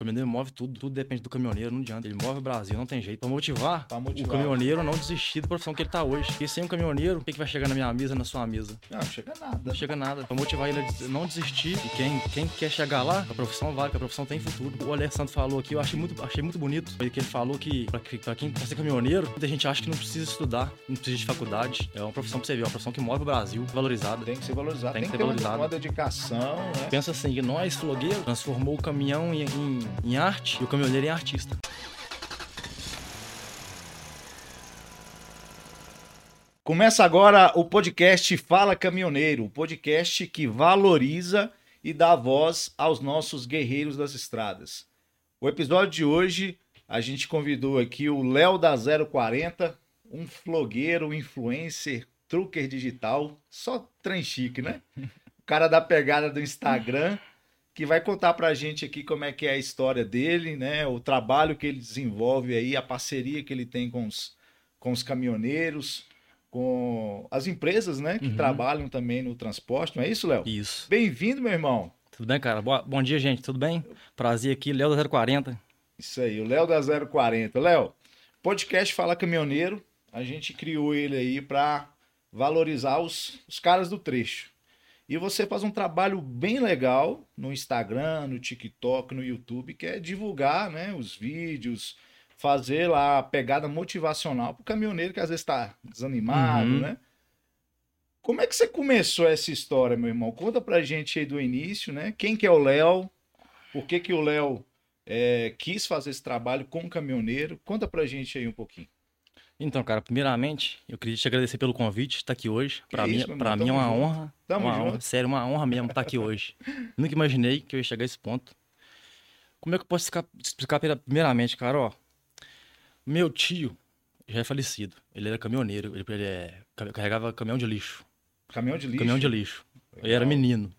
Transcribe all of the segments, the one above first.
O caminhoneiro move tudo, tudo depende do caminhoneiro, não adianta. Ele move o Brasil, não tem jeito. Pra motivar, Pra motivar. o caminhoneiro a não desistir da profissão que ele tá hoje. Porque sem um caminhoneiro, o que, que vai chegar na minha mesa, na sua mesa? Não, chega nada. Não chega nada. Pra motivar ele a não desistir. E quem, quem quer chegar lá, a profissão vale, que a profissão tem futuro. O Alessandro falou aqui, eu achei muito, achei muito bonito. Foi que ele falou que pra, que- pra quem quer ser caminhoneiro, muita gente acha que não precisa estudar, não precisa de faculdade. É uma profissão pra você ver, é uma profissão que move o Brasil, valorizada. Tem que ser valorizado. Tem Tem, que que ser ter uma- dedicação, né? Pensa assim, que nós, flogueiro, transformou o caminhão em, em, em arte e o caminhoneiro em artista. Começa agora o podcast Fala Caminhoneiro, o podcast que valoriza e dá voz aos nossos guerreiros das estradas. O episódio de hoje, a gente convidou aqui o Léo da 040, um flogueiro, influencer, trucker digital, só trem chique, né? O cara da pegada do Instagram, que vai contar pra gente aqui como é que é a história dele, né? O trabalho que ele desenvolve aí, a parceria que ele tem com os, com os caminhoneiros, com as empresas, né, que Uhum. trabalham também no transporte, não é isso, Léo? Isso. Bem-vindo, meu irmão. Tudo bem, cara? Boa- bom dia, gente. Tudo bem? Prazer aqui, Léo da 040. Isso aí, o Léo da 040. Léo, podcast Fala Caminhoneiro, a gente criou ele aí para valorizar os, os caras do trecho. E você faz um trabalho bem legal no Instagram, no TikTok, no YouTube, que é divulgar né, os vídeos, fazer lá a pegada motivacional para o caminhoneiro que às vezes está desanimado, Uhum. né? Como é que você começou essa história, meu irmão? Conta pra gente aí do início, né? Quem que é o Léo? Por que que o Léo é, quis fazer esse trabalho com o caminhoneiro? Conta pra gente aí um pouquinho. Então, cara, primeiramente, eu queria te agradecer pelo convite, estar aqui hoje. Pra mim, irmão, mim é uma junto. honra. Tamo uma junto. honra, sério, uma honra mesmo estar aqui hoje. Nunca imaginei que eu ia chegar a esse ponto. Como é que eu posso explicar, primeiramente, cara, ó. Meu tio já é falecido. Ele era caminhoneiro, ele, ele é- carregava caminhão de lixo. Caminhão de lixo. Caminhão de lixo. Eu era menino.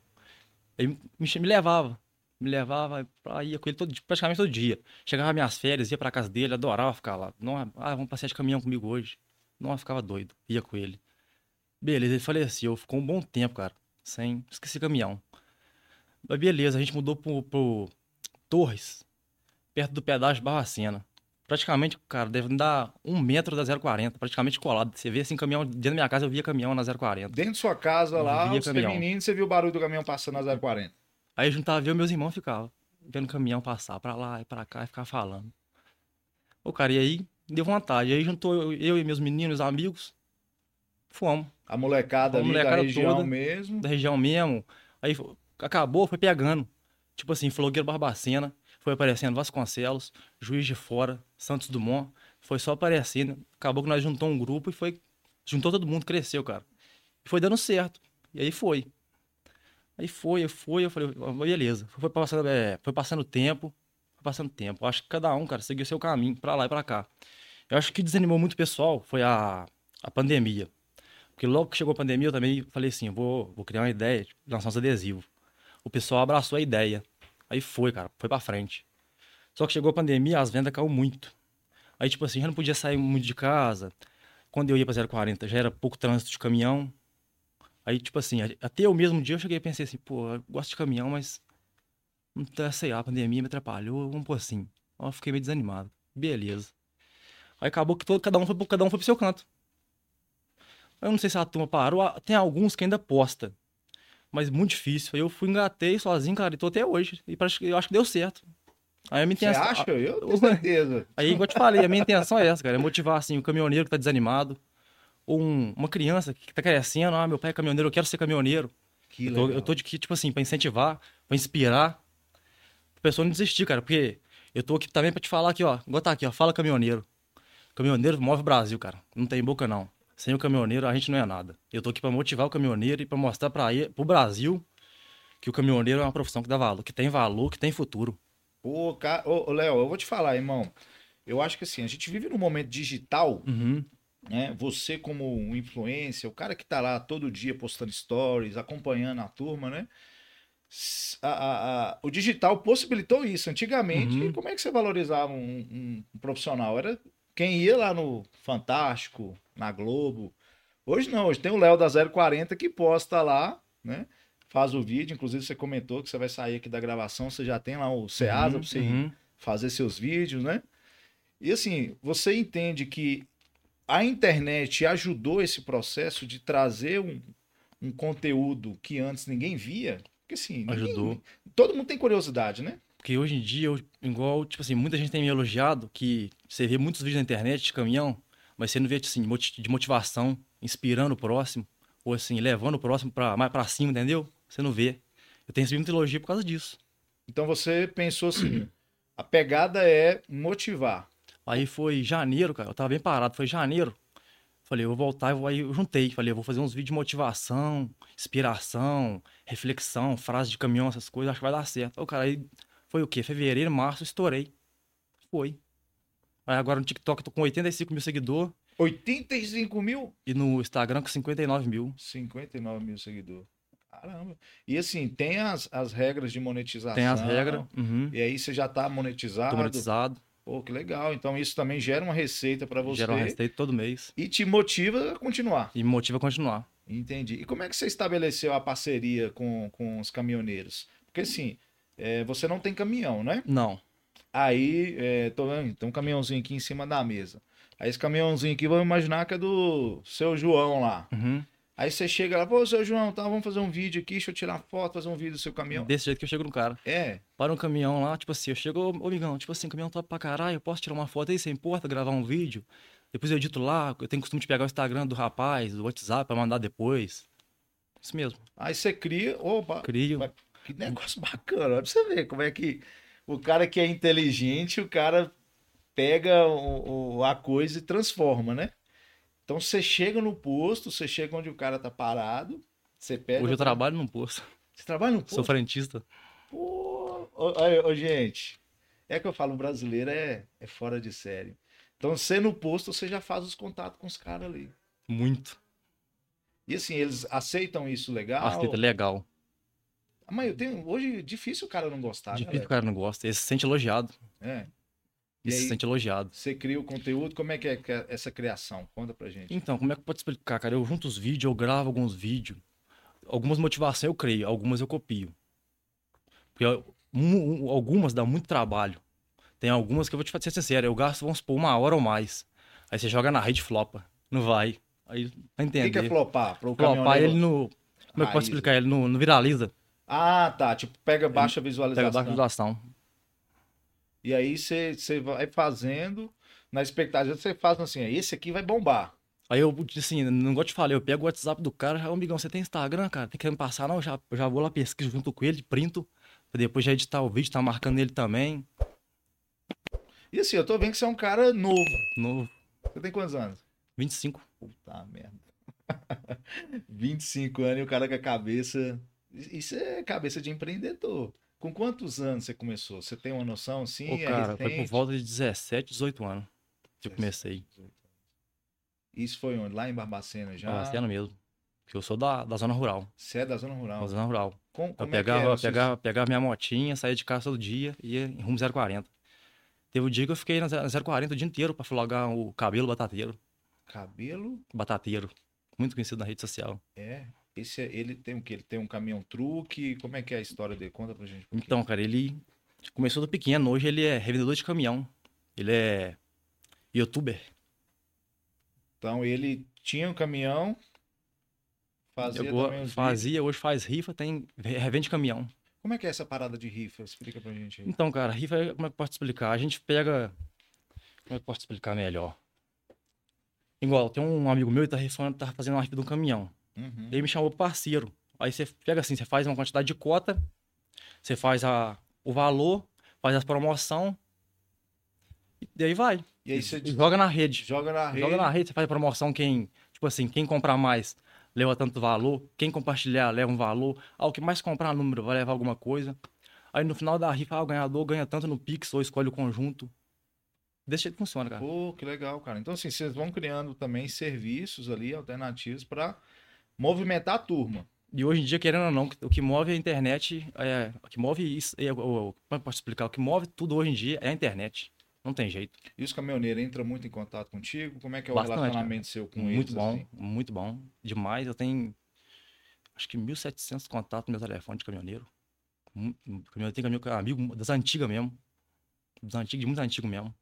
Ele me, me levava. Me levava pra ia com ele todo, praticamente todo dia. Chegava minhas férias, ia pra casa dele, adorava ficar lá. Não, ah, vamos passear de caminhão comigo hoje. Não, ficava doido. Ia com ele. Beleza, ele faleceu. Ficou um bom tempo, cara. Sem. Esqueci caminhão. Mas beleza, a gente mudou pro, pro Torres, perto do pedágio Barbacena. Praticamente, cara, deve dar um metro da 040, praticamente colado. Você vê assim, caminhão, dentro da minha casa eu via caminhão na 040. Dentro de sua casa Eu lá, via você caminhão. menino, você viu o barulho do caminhão passando na 040. Aí juntava eu e meus irmãos ficava vendo o caminhão passar pra lá e pra cá e ficava falando. Ô, cara, e aí deu vontade. Aí juntou eu, e meus meninos, amigos, fomos. A molecada A ali molecada da região toda. mesmo. Da região mesmo. Aí acabou, foi pegando. Tipo assim, Flogueiro Barbacena, foi aparecendo Vasconcelos, Juiz de Fora, Santos Dumont. Foi só aparecendo. Acabou que nós juntou um grupo e foi. Juntou todo mundo, cresceu, cara. E foi dando certo. E aí foi. Aí foi, eu fui, eu falei, "Ó, beleza. Foi passando, é, foi passando tempo, foi passando tempo. Eu acho que cada um, cara, seguiu seu caminho, pra lá e pra cá. Eu acho que desanimou muito o pessoal foi a, a pandemia. Porque logo que chegou a pandemia, eu também falei assim, vou, vou criar uma ideia, tipo, lançar uns adesivos. O pessoal abraçou a ideia. Aí foi, cara, foi pra frente. Só que chegou a pandemia, as vendas caiu muito. Aí, tipo assim, já não podia sair muito de casa. Quando eu ia pra 040, já era pouco trânsito de caminhão. Aí, tipo assim, até o mesmo dia eu cheguei e pensei assim, pô, eu gosto de caminhão, mas não tá, sei lá, a pandemia me atrapalhou, vamos pôr assim. Eu fiquei meio desanimado. Beleza. Aí acabou que todo, cada um foi, cada um foi pro seu canto. Eu não sei se a turma parou, tem alguns que ainda posta. Mas muito difícil. Aí eu fui, engatei sozinho, cara, e tô até hoje. E eu acho que deu certo. Aí a minha Você intenção. acha? Eu tenho certeza. Aí, igual eu te falei, a minha intenção é essa, cara. É motivar, assim, o caminhoneiro que tá desanimado. Ou um- uma criança que tá crescendo. Ah, meu pai é caminhoneiro, eu quero ser caminhoneiro. Que Eu tô, eu tô de aqui, tipo assim, pra incentivar, pra inspirar. Pra pessoa não desistir, cara. Porque eu tô aqui também pra te falar aqui, ó. Igual tá aqui, ó. Fala caminhoneiro. Caminhoneiro move o Brasil, cara. Não tem boca, não. Sem o caminhoneiro, a gente não é nada. Eu tô aqui pra motivar o caminhoneiro e pra mostrar pra ele, pro Brasil que o caminhoneiro é uma profissão que dá valor, que tem valor, que tem futuro. Pô, ca- ô, ô, Léo, eu vou te falar, irmão. Eu acho que assim, a gente vive num momento digital, Uhum. Né? Você como um influencer, o cara que tá lá todo dia postando stories, acompanhando a turma, né? A- a- a- o digital possibilitou isso. Antigamente, Uhum. como é que você valorizava um, um- um profissional? Era quem ia lá no Fantástico, na Globo. Hoje não, hoje tem o Léo da 040 que posta lá, né? faz o vídeo. Inclusive, você comentou que você vai sair aqui da gravação, você já tem lá o Ceasa Uhum, pra você uhum. fazer seus vídeos, né? E assim, você entende que a internet ajudou esse processo de trazer um, um conteúdo que antes ninguém via? Porque assim, ninguém- Ajudou. todo mundo tem curiosidade, né? Porque hoje em dia, eu- igual, tipo assim, muita gente tem me elogiado que você vê muitos vídeos na internet de caminhão, mas você não vê, assim, moti- de motivação, inspirando o próximo, ou assim, levando o próximo pra, mais pra cima, entendeu? Você não vê. Eu tenho recebido muita elogio por causa disso. Então você pensou assim, a pegada é motivar. Aí foi janeiro, cara, eu tava bem parado, foi janeiro. Falei, eu vou voltar, eu vou- aí eu juntei, falei, eu vou fazer uns vídeos de motivação, inspiração, reflexão, frase de caminhão, essas coisas, acho que vai dar certo. Aí, o cara, aí foi o quê? Fevereiro, março, estourei. Foi. Aí agora no TikTok eu tô com 85 mil seguidores 85 mil? e no Instagram com 59 mil. 59 mil seguidores. Caramba. E assim, tem as, as regras de monetização. Tem as regras, uhum, E aí você já tá monetizado. tô monetizado, Pô, que legal. Então isso também gera uma receita para você gera uma receita todo mês e te motiva a continuar. e motiva a continuar. Entendi. E como é que você estabeleceu a parceria com, com os caminhoneiros? Porque assim, é, você não tem caminhão, né? Não, Aí, é, tô vendo, tem um caminhãozinho aqui em cima da mesa. Aí esse caminhãozinho aqui, vamos imaginar que é do seu João lá. uhum. Aí você chega lá, pô, seu João, tá, vamos fazer um vídeo aqui, deixa eu tirar foto, fazer um vídeo do seu caminhão. desse jeito que eu chego no cara. É, para um caminhão lá, tipo assim, eu chego, ô amigão, tipo assim, caminhão top pra caralho, eu posso tirar uma foto aí, você importa, gravar um vídeo? Depois eu edito lá, eu tenho costume de pegar o Instagram do rapaz, do WhatsApp pra mandar depois. Isso mesmo, aí você cria, opa, crio. Que negócio bacana, olha pra você ver como é que o cara que é inteligente, o cara pega o, o- a coisa e transforma, né? Então você chega no posto, você chega onde o cara tá parado, você pega. Hoje eu trabalho num posto, Você trabalha sou posto? frentista. Pô, ô, ô, gente, é que eu falo, o brasileiro é, é fora de série. Então você no posto, você já faz os contatos com os caras ali. Muito. E assim, eles aceitam isso legal? Aceita legal. Mas eu tenho, hoje é difícil o cara não gostar, Difícil né? o cara não gosta. Ele se sente elogiado. É. E Ele se sente elogiado. Você cria o conteúdo, como é que é que é essa criação? Conta pra gente. Então, como é que pode explicar, cara? Eu junto os vídeos, eu gravo alguns vídeos. Algumas motivações eu creio, algumas eu copio. Porque eu- um- um- algumas dá muito trabalho. Tem algumas que eu vou te ser sincero, eu gasto, vamos supor, uma hora ou mais. Aí você joga na rede flopa. Não vai. Aí, pra O entender. que, que é flopar? Pro Flopar caminhoneiro? ele no. Como é que eu posso explicar? Ele no, no viraliza. Ah, tá. Tipo, pega baixa Pega visualização. baixa visualização. E aí você, vai fazendo, na expectativa, você faz assim, esse aqui vai bombar. Aí eu, assim, não gosto de falar, eu pego o WhatsApp do cara, já, amigão, você tem Instagram, cara? Tem que me passar, não? Eu já, já vou lá, pesquiso junto com ele, printo, pra depois já editar o vídeo, tá marcando ele também. E assim, eu tô vendo que você é um cara novo. No Você tem quantos anos? 25. Puta merda. 25 anos e o cara com a cabeça. Isso é cabeça de empreendedor. Com quantos anos você começou? Você tem uma noção assim? Ô, é cara, foi por volta de 17, 18 anos que eu comecei. Isso foi onde? Lá em Barbacena já? Ano mesmo. Porque eu sou da, da zona rural. Você é da zona rural. Da zona rural. Com- Eu é pegava, era? eu pegava, pegava minha motinha, saía de casa todo dia e ia em rumo 040. Teve um dia que eu fiquei na 040 o dia inteiro pra flogar o cabelo batateiro. Cabelo Batateiro. Muito conhecido na rede social. é. Esse é- ele tem o quê? Ele tem um caminhão truque? Como é que é a história dele? Conta pra gente. um. Então, cara, ele começou do pequeno, hoje ele é revendedor de caminhão. Ele é youtuber. Então ele tinha um caminhão, fazia Eu também os fazia, hoje faz rifa, tem revende caminhão. Como é que é essa parada de rifa? Explica pra gente aí. Então, cara, rifa, é- como é que eu posso explicar? A gente pega. Como é que eu posso explicar melhor? Igual, tem um amigo meu que tá, rifando, tá fazendo uma rifa de um caminhão. Uhum. Ele me chamou parceiro. Aí você pega assim, você faz uma quantidade de cota, você faz a, o valor, faz as promoção, e daí vai. E aí você joga na rede. joga na rede. Joga na rede, você faz a promoção, quem, tipo assim, quem comprar mais leva tanto valor, quem compartilhar leva um valor, ah, o que mais comprar número vai levar alguma coisa. Aí no final da rifa, ah, o ganhador ganha tanto no Pix ou escolhe o conjunto. Desse jeito funciona, cara. Pô, que legal, cara. Então, assim, vocês vão criando também serviços ali, alternativos pra movimentar a turma. E hoje em dia, querendo ou não, o que move a internet, é, o que move isso, é, como eu posso explicar? O que move tudo hoje em dia é a internet. Não tem jeito. E os caminhoneiros entram muito em contato contigo? Como é que é o Bastante, relacionamento seu com muito eles? bom, assim? muito bom. Demais. Eu tenho acho que 1.700 contatos no meu telefone de caminhoneiro. Caminhoneiro tem caminho, amigo das antigas mesmo. Dos antigos, de muito antigo mesmo.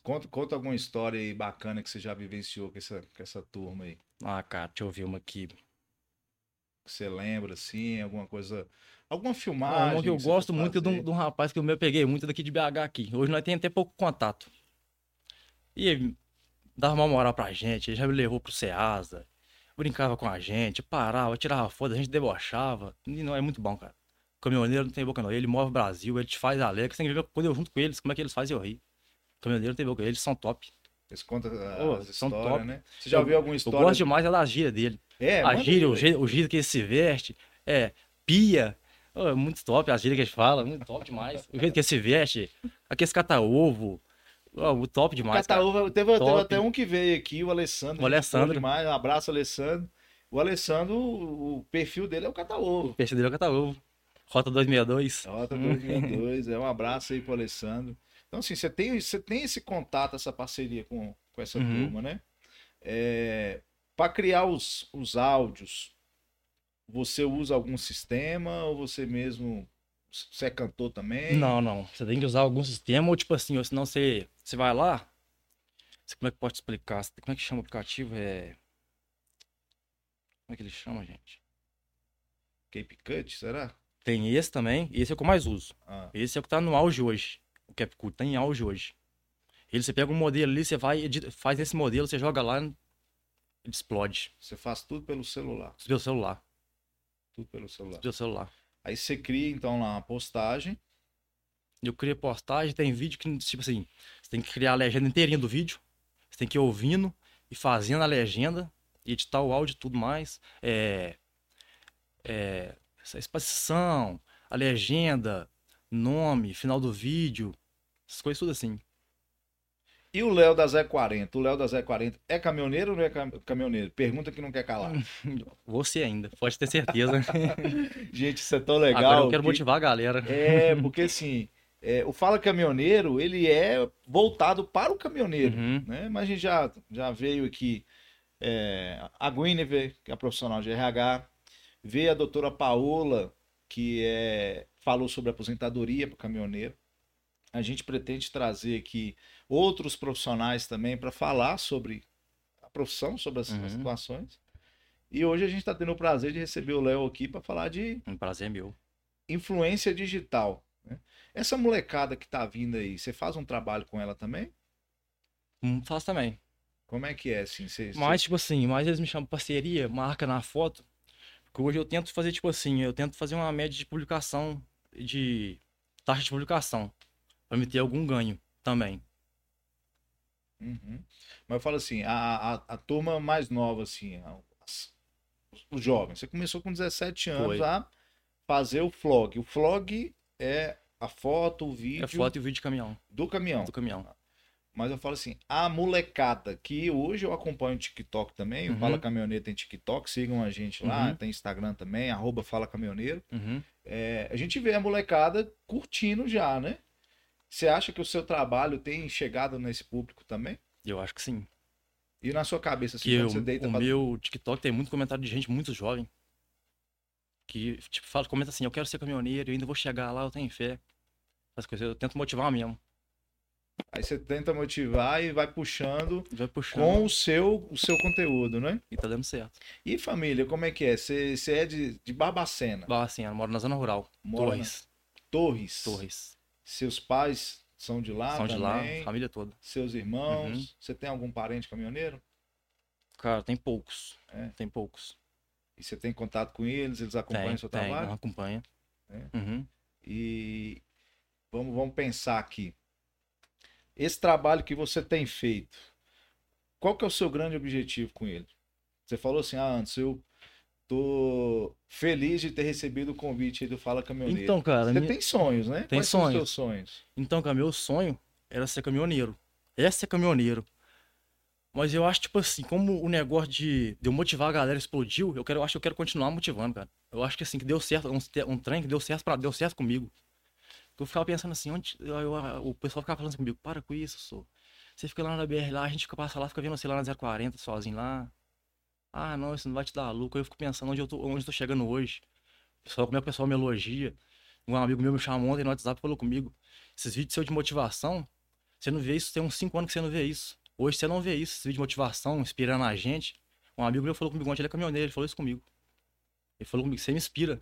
Conta, conta alguma história aí bacana que você já vivenciou com essa, com essa turma aí. Ah, cara, deixa eu ver uma aqui. Que você lembra, assim, alguma coisa. Alguma filmagem. uma que eu você gosto muito é de um, de um rapaz que eu me peguei muito daqui de BH aqui. Hoje nós temos até pouco contato. E ele dava uma moral pra gente, ele já me levou pro Ceasa, brincava com a gente, parava, tirava foto, a gente debochava. E não é muito bom, cara. Caminhoneiro não tem boca não. Ele move o Brasil, ele te faz alegre. Você tem que ver quando eu junto com eles, como é que eles fazem eu rir. Caminhoneiro tem boca, eles são top. Eles contam Ô, as são histórias, top. né? Você já Eu- ouviu alguma Eu história? gosto demais é da gíria dele. É, a gíria, o jeito, o jeito que ele se veste, é pia. Ô, é muito top, a gíria que ele fala, muito top demais. O jeito que ele se veste, aqueles cata-ovo, muito top demais. Cataúva, teve, teve até um que veio aqui, o Alessandro. O Alessandro. Demais, um abraço, Alessandro. O Alessandro, o perfil dele é o Cataúvo. O peixe dele é o cata-ovo. Rota 262. Rota 2002, é um abraço aí pro Alessandro. Então, assim, você tem, você tem esse contato, essa parceria com, com essa Uhum. turma, né? É, para criar os, os áudios, você usa algum sistema ou você mesmo. Você é cantor também? Não, não. Você tem que usar algum sistema, ou tipo assim, ou senão você, você vai lá. você- Como é que pode explicar? Como é que chama o aplicativo? É. Como é que ele chama, gente? Cape Cut, será? Tem esse também, esse é o que eu mais uso. Ah, Esse é o que tá no auge hoje. O CapCut tá em auge hoje. Ele, você pega um modelo ali, você vai, edita- faz esse modelo, você joga lá, ele explode. você faz tudo pelo celular. Pelo celular. Tudo pelo celular. Pelo celular. Aí você cria, então, lá uma postagem. Eu criei postagem, tem vídeo que, tipo assim, você tem que criar a legenda inteirinha do vídeo. Você tem que ir ouvindo e fazendo a legenda, editar o áudio e tudo mais. É. É. Essa exposição, a legenda, nome, final do vídeo, essas coisas tudo assim. E o Léo da Zé 40? O Léo da Zé 40 é caminhoneiro ou não é cam- caminhoneiro? Pergunta que não quer calar. Você ainda, pode ter certeza. Gente, isso é tão legal. Agora eu quero que- motivar a galera. É, porque assim, é, o Fala Caminhoneiro, ele é voltado para o caminhoneiro, Uhum. né? Mas a gente já, já veio aqui é, a Guinevere, que é profissional de RH, veio a doutora Paola, que é, falou sobre aposentadoria para o caminhoneiro. A gente pretende trazer aqui outros profissionais também para falar sobre a profissão, sobre as, Uhum. situações. E hoje a gente está tendo o prazer de receber o Léo aqui para falar de Um prazer meu. influência digital. né? Essa molecada que tá vindo aí, você faz um trabalho com ela também? Hum, Faço também. Como é que é, assim? Você, Mas, tipo assim, mais eles me chamam parceria, marca na foto. Porque hoje eu tento fazer, tipo assim, eu tento fazer uma média de publicação, de taxa de publicação. Pra me ter algum ganho também. Uhum. Mas eu falo assim, a, a, a turma mais nova, assim, as- os jovens, você começou com 17 anos Foi. a fazer o vlog. O vlog é a foto, o vídeo É foto e o vídeo de caminhão. do caminhão. Do caminhão. Mas eu falo assim, a molecada, que hoje eu acompanho o TikTok também, o Uhum. Fala Caminhoneiro tem TikTok, sigam a gente lá, Uhum. tem Instagram também, arroba Fala Caminhoneiro. Uhum. É, a gente vê a molecada curtindo já, né? Você acha que o seu trabalho tem chegado nesse público também? Eu acho que sim. E na sua cabeça, assim, Que eu- você deita o pra... meu TikTok tem muito comentário de gente muito jovem. Que, tipo, fala, comenta assim, eu quero ser caminhoneiro, eu ainda vou chegar lá, eu tenho fé. Essas coisas, eu tento motivar mesmo. Aí você tenta motivar e vai puxando Vai puxando com o seu, o seu conteúdo, né? e tá dando certo. E família, como é que é? Você, é de, de Barbacena, eu moro na zona rural. Mora Torres. Torres. Torres. Seus pais são de lá São de lá, também? família toda. Seus irmãos? Uhum. Você tem algum parente caminhoneiro? Cara, tem poucos. É? Tem poucos. E você tem contato com eles? Eles acompanham tem, o seu tem, trabalho? acompanha. É. Uhum. E vamos, vamos pensar aqui. Esse trabalho que você tem feito, qual que é o seu grande objetivo com ele? Você falou assim, ah, antes eu tô feliz de ter recebido o convite aí do Fala Caminhoneiro. Então, cara, você minha- tem sonhos, né? Tem Quais são os sonhos. seus sonhos? Então, cara, meu sonho era ser caminhoneiro. É ser caminhoneiro. Mas eu acho, tipo assim, como o negócio de, de eu motivar a galera explodiu, eu, quero, eu acho que eu quero continuar motivando, cara. Eu acho que assim, que deu certo, um, um trem que deu certo, pra, deu certo comigo. Eu ficava pensando assim, onde, eu- eu- o pessoal ficava falando assim comigo, para com isso, sou. Você fica lá na BR lá, a gente fica passa lá, fica vendo você lá na 040 sozinho lá. Ah, não, isso não vai te dar lucro. Eu fico pensando onde eu tô, onde eu tô chegando hoje. Pessoal, como é que o pessoal me elogia. Um amigo meu me chamou ontem no WhatsApp e falou comigo. Esses vídeos seus de motivação, você não vê isso, tem uns 5 anos que você não vê isso. Hoje você não vê isso, esse vídeo de motivação, inspirando a gente. Um amigo meu falou comigo ontem, ele é caminhoneiro, ele falou isso comigo. Ele falou comigo, você me inspira.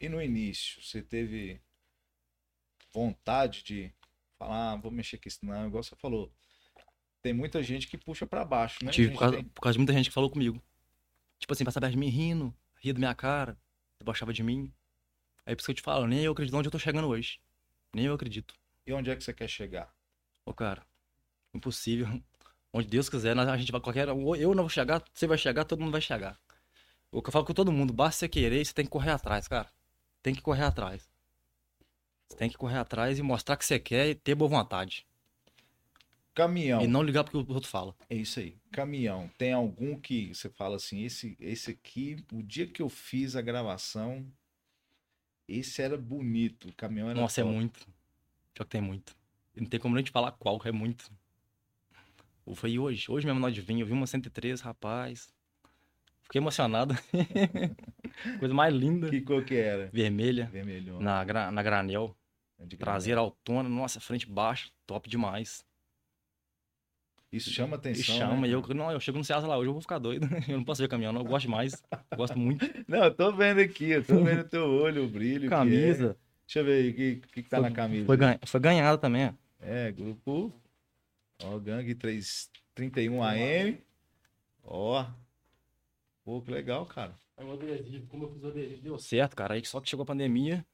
E no início, você teve vontade de falar, ah, vou mexer com isso não, igual você falou. Tem muita gente que puxa pra baixo, né? Tive por causa, tem- por causa de muita gente que falou comigo. Tipo assim, passava perto de mim rindo, ria da minha cara, debochava de mim. Aí por isso que eu te falo, nem eu acredito onde eu tô chegando hoje. Nem eu acredito. E onde é que você quer chegar? Ô, cara, impossível. Onde Deus quiser, a gente vai qualquer. Eu não vou chegar, você vai chegar, todo mundo vai chegar. O que eu falo com todo mundo, basta você querer, você tem que correr atrás, cara. Tem que correr atrás. Você tem que correr atrás e mostrar que você quer e ter boa vontade. Caminhão. E não ligar porque o outro fala. É isso aí. Caminhão. Tem algum que você fala assim, esse, esse aqui, o dia que eu fiz a gravação, esse era bonito. O caminhão era Nossa, é top. muito. Pior que tem muito. Não tem como nem te falar qual, é muito. Foi hoje. Hoje mesmo nós vinho, eu vi uma 103, rapaz. Fiquei emocionado. Coisa mais linda. Que cor que era? Vermelha. Vermelhão. Na, gra- na granel. De Traseira autona, nossa, frente baixa, top demais. Isso chama E atenção. chama, né? e eu, não, eu chego no Ceasa lá, hoje eu vou ficar doido. Eu não posso ver caminhão, não. Eu gosto demais. Eu gosto muito. Não, eu tô vendo aqui, eu tô vendo o teu olho, o brilho. que é. Camisa. Deixa eu ver aí, o que, que, que tá na camisa? Foi, ganha, foi ganhada também, ó. É, grupo. Ó, Gangue 331 AM. Ó. Pô, que legal, cara. Aí o adesivo, como eu fiz o adesivo, deu certo, cara. Aí só que chegou a pandemia.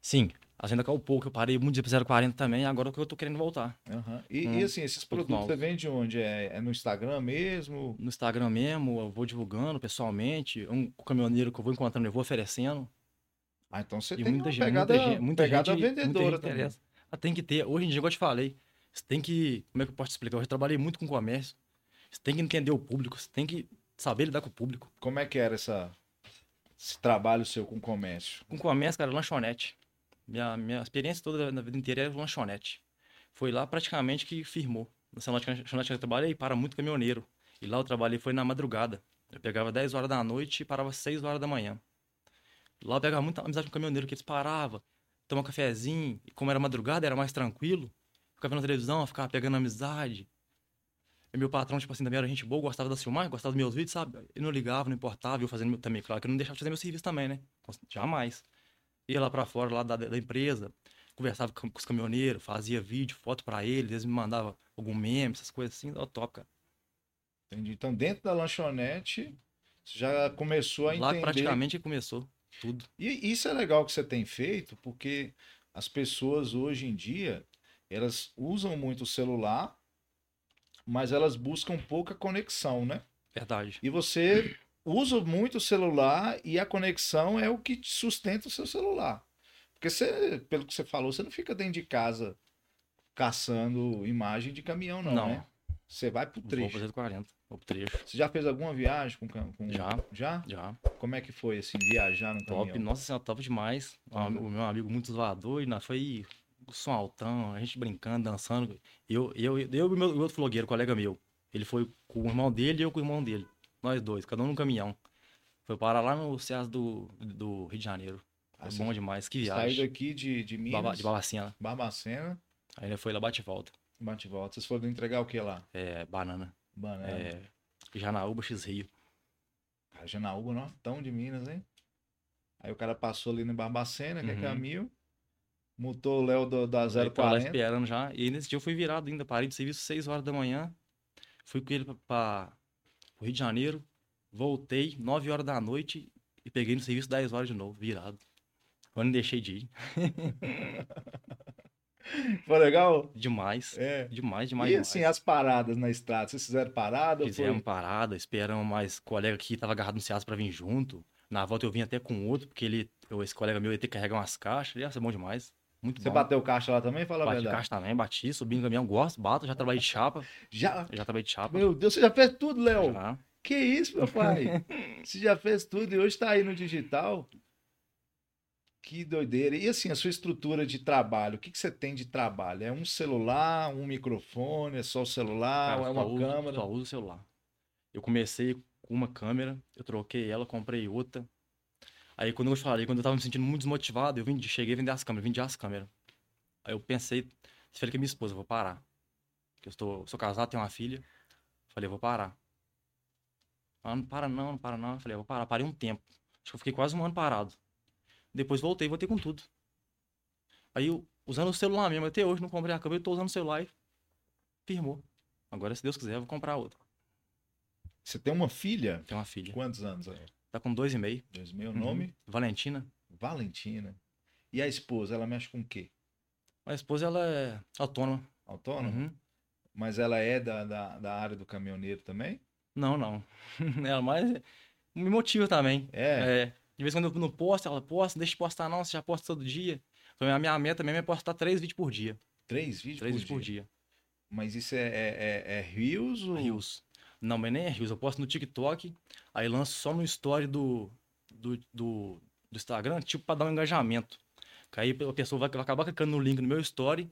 Sim, a agenda caiu pouco. Eu parei muito de 040 também. Agora que eu tô querendo voltar. Aham. E, Hum, e assim, esses produto produtos você novo. vende onde? É, é no Instagram mesmo? No Instagram mesmo, eu vou divulgando pessoalmente. Um caminhoneiro que eu vou encontrando, eu vou oferecendo. Ah, então você E tem muita gente, pegada, muita gente, muita pegada gente, muita vendedora gente também. interessa. Ah, tem que ter. Hoje em dia, igual eu te falei, você tem que. Como é que eu posso te explicar? Eu já trabalhei muito com comércio. Você tem que entender o público, você tem que saber lidar com o público. Como é que era essa, esse trabalho seu com comércio? Com comércio, cara, lanchonete. Minha, minha experiência toda na vida inteira era lanchonete. Foi lá praticamente que firmou. Nessa lanchonete que eu trabalhei, para muito caminhoneiro. E lá eu trabalhei foi na madrugada. Eu pegava 10 horas da noite e parava 6 horas da manhã. Lá eu pegava muita amizade com caminhoneiro, que eles paravam, tomavam cafezinho. E como era madrugada, era mais tranquilo. Ficava vendo televisão, ficava pegando amizade. E meu patrão, tipo assim, também era gente boa, gostava das filmagens, gostava dos meus vídeos, sabe? Ele não ligava, não importava, eu fazendo meu, também. Claro que eu não deixava de fazer meu serviço também, né? Jamais. Ia lá pra fora, lá da, da empresa, conversava com, com os caminhoneiros, fazia vídeo, foto pra eles, eles me mandavam algum meme, essas coisas assim, ó, top, cara. Entendi. Então, dentro da lanchonete, você já começou a Lá entender. praticamente começou tudo. E isso é legal que você tem feito, porque as pessoas hoje em dia, elas usam muito o celular, mas elas buscam pouca conexão, né? Verdade. E você usa muito o celular e a conexão é o que te sustenta o seu celular. Porque você, pelo que você falou, você não fica dentro de casa caçando imagem de caminhão, não, Não. né? Você vai pro Vou trecho. fazer 40, vou pro trecho. Você já fez alguma viagem com, com... Já. Já? Já. Como é que foi, assim, viajar no Top, caminhão? nossa senhora, top demais. Um am- O meu amigo muito zoador, e nós foi o som altão, a gente brincando, dançando. Eu, eu, eu e meu, o outro flogueiro, colega meu. Ele foi com o irmão dele e eu com o irmão dele. Nós dois, cada um num caminhão. Foi parar lá no Ceas do, do Rio de Janeiro. Foi Ah, bom demais, que Saiu viagem. daqui de, de Minas, Baba, de Babacena. Barbacena, Aí ele foi lá, bate e volta. bate e volta. Vocês foram entregar o que lá? É, banana. Banana. É, Janaúba X Rio. Cara, Janaúba, não? Tão de Minas, hein? Aí o cara passou ali no Barbacena, que é Uhum. caminho. Mutou o Léo do- da Ele tá lá 040. esperando já. E nesse dia eu fui virado ainda. Parei de serviço 6 horas da manhã. Fui com ele pra, pra o Rio de Janeiro. Voltei 9 horas da noite e peguei no serviço 10 horas de novo, virado. Eu não deixei de ir. Foi legal? Demais. É. Demais, demais, e demais. assim, as paradas na estrada? Vocês fizeram parada? Fizemos foi- parada, esperamos mais colega que tava agarrado no Ceasa pra vir junto. Na volta eu vim até com outro, porque ele, eu- esse colega meu ia ter que carregar umas caixas. Ia ser bom demais. Muito Você bom. bateu caixa lá também? Fala a Bati verdade. caixa também, bati, subi no caminhão, gosto, bato, já trabalhei de chapa. Já? Já trabalhei de chapa. Meu Deus, você já fez tudo, Léo? Já. Que isso, meu pai? Você já fez tudo e hoje tá aí no digital? Que doideira. E assim, a sua estrutura de trabalho, o que, que você tem de trabalho? É um celular, um microfone, é só o celular, Cara, é uma uso- câmera? Só uso o celular. Eu comecei com uma câmera, eu troquei ela, comprei outra. Aí quando eu falei, quando eu tava me sentindo muito desmotivado, eu vendi, cheguei a vender as câmeras, vendi as câmeras. Aí eu pensei, falei com a minha esposa, eu vou parar. Porque eu estou, sou casado, tenho uma filha. Falei, eu vou parar. Ela não para não, não para não. Eu falei, eu vou parar. Parei um tempo. Acho que eu fiquei quase um ano parado. Depois voltei, voltei com tudo. Aí eu, usando o celular mesmo, até hoje não comprei a câmera, eu tô usando o celular e firmou. Agora, se Deus quiser, eu vou comprar outra. Você tem uma filha? Tenho uma filha. Quantos anos? É? Tá com dois e meio. Dois meio. Uhum. Nome? Valentina. Valentina. E a esposa, ela mexe com o quê? A esposa, ela é autônoma. Autônoma? Uhum. Mas ela é da, da, da área do caminhoneiro também? Não, não. ela mais me motiva também. É. É. De vez em quando eu não posto, ela posta, deixa de postar não, você já posta todo dia. Então a minha meta mesmo é postar três vídeos por dia. Três vídeos Três por, vídeos por dia. dia. Mas isso é, é, é, é Reels ou... Reels. Não, mas nem é Reels. Eu posto no TikTok, aí lanço só no story do, do, do, do Instagram, tipo pra dar um engajamento. Que aí a pessoa vai, vai acabar clicando no link no meu story,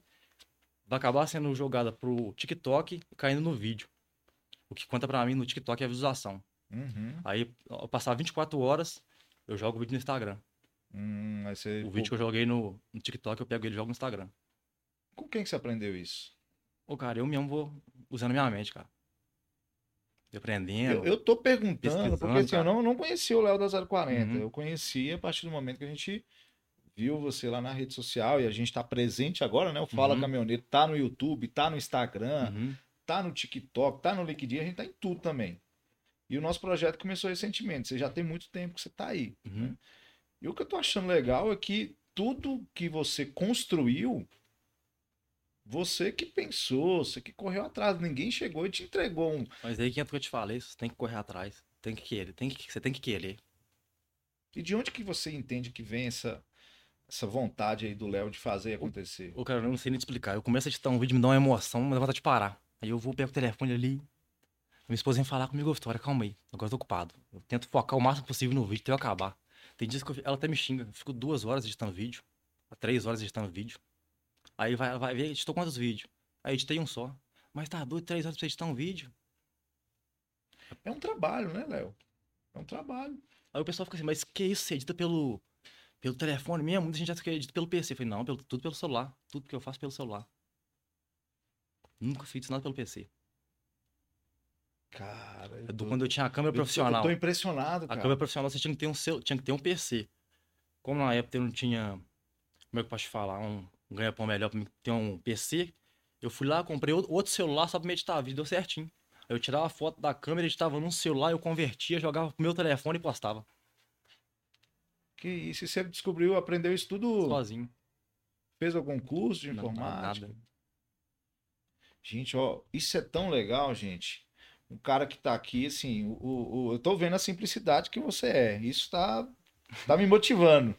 vai acabar sendo jogada pro TikTok e caindo no vídeo. O que conta pra mim no TikTok é a visualização. Uhum. Aí, ao passar 24 horas, eu jogo o vídeo no Instagram. Hum, você... O vídeo que eu joguei no, no TikTok, eu pego ele e jogo no Instagram. Com quem que você aprendeu isso? Ô, cara, eu mesmo vou usando minha mente, cara. Aprendendo. Eu, eu tô perguntando, porque assim, eu não, não conhecia o Léo da 040. Uhum. Eu conheci a partir do momento que a gente viu você lá na rede social e a gente tá presente agora, né? O Fala Uhum. Caminhoneiro tá no YouTube, tá no Instagram, Uhum. tá no TikTok, tá no LinkedIn, a gente tá em tudo também. E o nosso projeto começou recentemente. Você já tem muito tempo que você tá aí. Uhum. E o que eu tô achando legal é que tudo que você construiu, você que pensou, você que correu atrás, ninguém chegou e te entregou um. Mas aí que entra o que eu te falei, você tem que correr atrás. Tem que querer, tem que, você tem que querer. E de onde que você entende que vem essa, essa vontade aí do Léo de fazer acontecer? Ô, cara, eu não sei nem te explicar. Eu começo a editar um vídeo, me dá uma emoção, mas dá vontade de parar. Aí eu vou, pego o telefone ali. Minha esposa vem falar comigo, Vitória, calma aí. Agora eu tô ocupado. Eu tento focar o máximo possível no vídeo até eu acabar. Tem dias que eu- ela até me xinga. Eu fico duas horas editando vídeo. Três horas editando vídeo. Aí vai, vai ver, editou quantos vídeos? Aí editei um só. Mas tá doido, três horas pra você editar um vídeo? É um trabalho, né, Léo? É um trabalho. Aí o pessoal fica assim, mas que isso? Você edita pelo, pelo telefone mesmo? Muita gente já edita pelo PC. Eu falei, não, pelo, tudo pelo celular. Tudo que eu faço pelo celular. Nunca fiz nada pelo PC. Cara, É do tô- quando eu tinha a câmera eu tô- profissional. Eu tô impressionado, A cara. câmera profissional você tinha que ter um, cel... tinha que ter um PC. Como na época eu não tinha, como é que eu posso te falar, um, um ganha-pão melhor pra mim ter um PC, eu fui lá, comprei outro celular só pra me editar vídeo, deu certinho. Aí eu tirava a foto da câmera, editava num celular, eu convertia, jogava pro meu telefone e postava. Que isso? E você descobriu, aprendeu isso tudo? Sozinho. Fez algum curso de Não, informática? nada. Gente, ó, isso é tão legal, gente. Um cara que tá aqui, assim, o, o- o- eu tô vendo a simplicidade que você é. Isso tá, tá me motivando.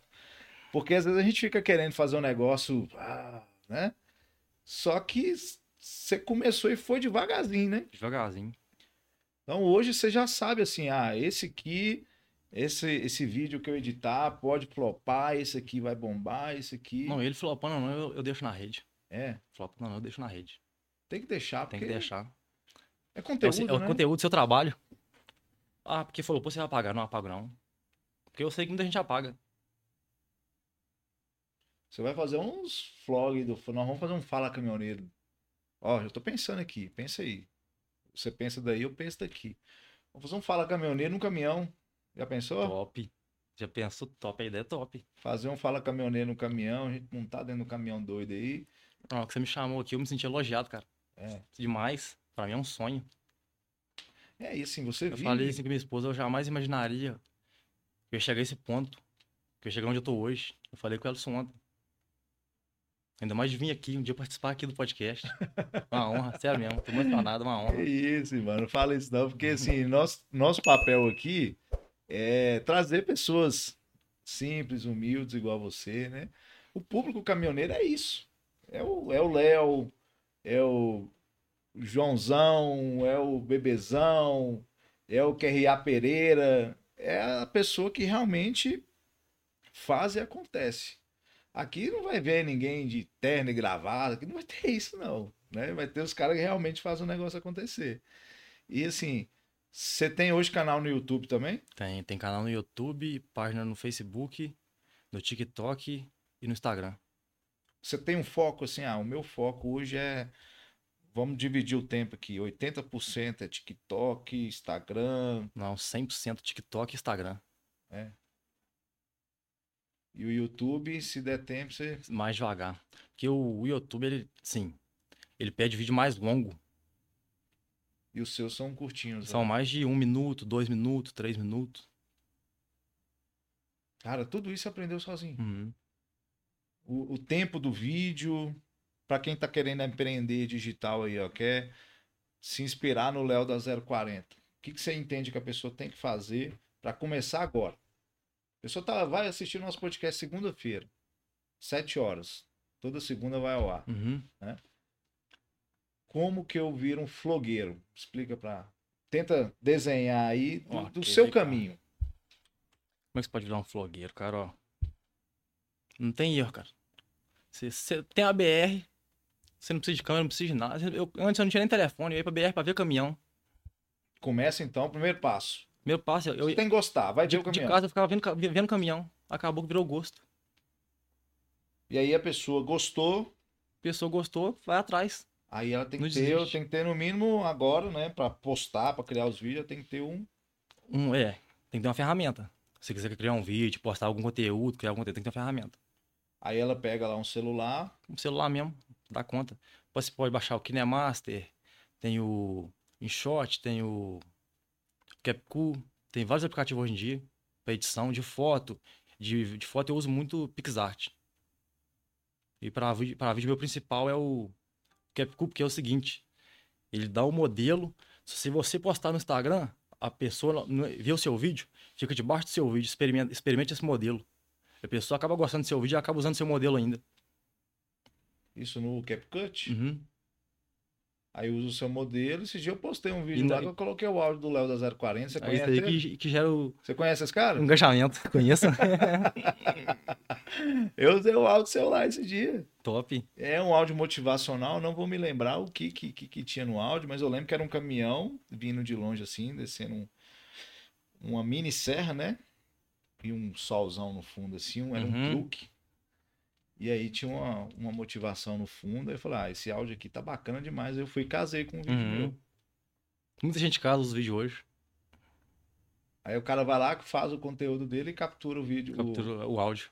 Porque às vezes a gente fica querendo fazer um negócio, ah, né? Só que você começou e foi devagarzinho, né? Devagarzinho. Então hoje você já sabe assim, ah, esse aqui, esse, esse vídeo que eu editar pode flopar, esse aqui vai bombar, esse aqui. Não, ele flopando não, eu, eu deixo na rede. É, Flopando não, eu deixo na rede. tem que deixar, Tem que deixar. é É o, conteúdo, é o né? conteúdo do seu trabalho. Ah, porque falou, pô, você vai apagar. Não apago não. Porque eu sei que muita gente apaga. Você vai fazer uns vlogs do. Nós vamos fazer um Fala Caminhoneiro. Ó, já tô pensando aqui, pensa aí. Você pensa daí, eu penso daqui. Vamos fazer um Fala Caminhoneiro no caminhão. Já pensou? Top. Já pensou top, a ideia é top. Fazer um Fala Caminhoneiro no caminhão, a gente montar dentro do caminhão doido aí. Não, que você me chamou aqui, eu me senti elogiado, cara. É. Demais. Pra mim é um sonho. É isso, assim, você Eu vive. falei assim com minha esposa, eu jamais imaginaria que eu ia chegar a esse ponto. Que eu ia chegar onde eu tô hoje. Eu falei com ela isso ontem. Ainda mais de vir aqui, um dia participar aqui do podcast. Uma honra, sério mesmo. Tô emocionado, uma honra. isso, mano. Fala isso não, porque assim, nosso, nosso papel aqui é trazer pessoas simples, humildes, igual você, né? O público caminhoneiro é isso. É o é o Léo, é o Joãozão, é o Bebezão, é o QRA Pereira. É a pessoa que realmente faz e acontece. Aqui não vai ver ninguém de terno e gravata, aqui não vai ter isso, não. Né? Vai ter os caras que realmente fazem o negócio acontecer. E assim, Você tem hoje canal no YouTube também? Tem, tem canal no YouTube, página no Facebook, no TikTok e no Instagram. Você tem um foco assim, ah, o meu foco hoje é. Vamos dividir o tempo aqui. 80% é TikTok, Instagram. Não, 100% TikTok e Instagram. É. E o YouTube, se der tempo, você. Mais devagar. Porque o, YouTube, ele, sim, ele pede vídeo mais longo. E os seus são curtinhos. São né? mais de um minuto, dois minutos, três minutos. Cara, tudo isso aprendeu sozinho. Uhum. O, o tempo do vídeo, para quem tá querendo empreender digital aí, ó, quer se inspirar no Léo da 040. O que, que você entende que a pessoa tem que fazer para começar agora? A pessoa tá, vai assistir nosso podcast segunda-feira, sete horas. Toda segunda vai ao ar. Uhum. Como que eu viro um flogueiro? Explica pra. Tenta desenhar aí do, do Ok, seu caminho. Como é que você pode virar um flogueiro, cara? Ó, não tem erro, cara. Você, você tem a BR, você não precisa de câmera, não precisa de nada. Eu, antes eu não tinha nem telefone, eu ia pra BR pra ver caminhão. Começa então, o primeiro passo. Meu passo, eu, Você tem que gostar, vai de, ver o de caminhão. casa eu ficava vendo, vendo caminhão. Acabou que virou gosto. E aí a pessoa gostou, A pessoa gostou, vai atrás. aí ela tem que Não ter, tem que ter no mínimo agora, né, Pra postar, pra criar os vídeos, tem que ter um Um, é, tem que ter uma ferramenta. Se quiser criar um vídeo, postar algum conteúdo, criar algum conteúdo, tem que ter uma ferramenta. Aí ela pega lá um celular, Um celular mesmo, dá conta. Você pode baixar o KineMaster, tem o InShot, tem o CapCut, tem vários aplicativos hoje em dia para edição de foto. De, de foto eu uso muito PixArt. E para vídeo, meu principal é o CapCut, porque é o seguinte, ele dá o modelo, se você postar no Instagram, a pessoa vê o seu vídeo, fica debaixo do seu vídeo, experimenta, experimente esse modelo. A pessoa acaba gostando do seu vídeo e acaba usando seu modelo ainda. isso no CapCut. Uhum. Aí usa o seu modelo. Esse dia eu postei um vídeo E lá que eu coloquei o áudio do Léo da 040. Você É conhece aí que, que gera o Você conhece esse cara? engajamento. Conheço? Eu usei o áudio seu lá esse dia. Top. É um áudio motivacional, não vou me lembrar o que, que, que, que tinha no áudio, mas eu lembro que era um caminhão vindo de longe assim, descendo um- uma mini serra, né? E um solzão no fundo assim, um, era um Uhum. truque. E aí tinha uma, uma motivação no fundo, aí eu falei, ah, esse áudio aqui tá bacana demais. Eu fui e casei com o vídeo Uhum. meu. Muita gente casa os vídeos hoje. Aí o cara vai lá, faz o conteúdo dele e captura o vídeo. o- Captura o áudio.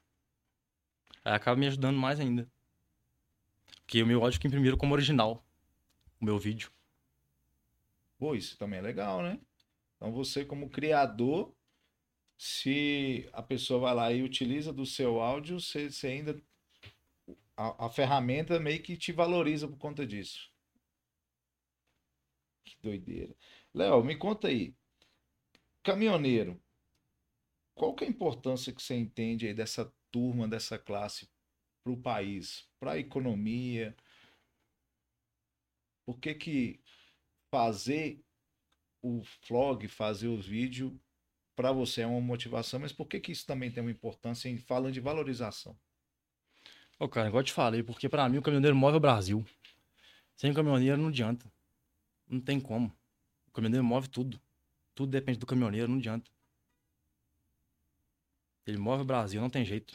Aí acaba me ajudando mais ainda. Porque o meu áudio que imprimiram como original. O meu vídeo. Pô, isso também é legal, né? Então você, como criador, se a pessoa vai lá e utiliza do seu áudio, você, você ainda. A, a ferramenta meio que te valoriza por conta disso. Que doideira. Léo, me conta aí. Caminhoneiro, qual que é a importância que você entende aí dessa turma, dessa classe para o país, para a economia? Por que que fazer o vlog, fazer os vídeos, para você é uma motivação, mas por que que isso também tem uma importância em falando de valorização? Ô, cara, igual eu te falei, porque pra mim o caminhoneiro move o Brasil. Sem caminhoneiro não adianta. Não tem como. O caminhoneiro move tudo. Tudo depende do caminhoneiro, não adianta. Ele move o Brasil, não tem jeito.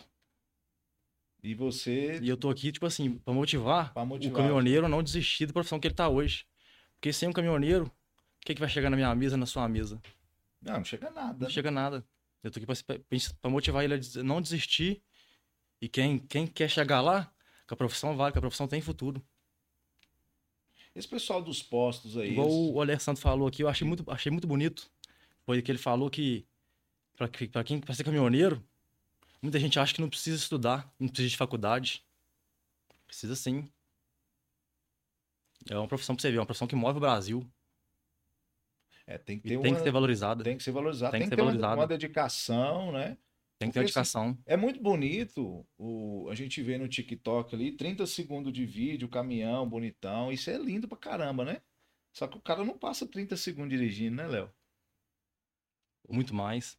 E você, E eu tô aqui, tipo assim, pra motivar, Pra o motivar. caminhoneiro a não desistir da profissão que ele tá hoje. Porque sem um caminhoneiro, o que, que vai chegar na minha mesa, na sua mesa? não, não chega nada. Não chega nada. Eu tô aqui pra, pra- pra motivar ele a não desistir. E quem, quem quer chegar lá, que a profissão vale, que a profissão tem futuro. Esse pessoal dos postos aí, Igual eles- o Alessandro falou aqui, eu achei muito, achei muito bonito. Foi que ele falou que pra quem pra ser caminhoneiro, muita gente acha que não precisa estudar, não precisa de faculdade. Precisa sim. É uma profissão pra você ver, é uma profissão que move o Brasil. é, tem que E ter tem uma, que ser valorizada. tem que ser valorizado, tem tem, que que ter uma- uma dedicação, né? Tem que ter assim, dedicação. É muito bonito o, a gente vê no TikTok ali, 30 segundos de vídeo, caminhão, bonitão. Isso é lindo pra caramba, né? Só que o cara não passa 30 segundos dirigindo, né, Léo? Muito mais.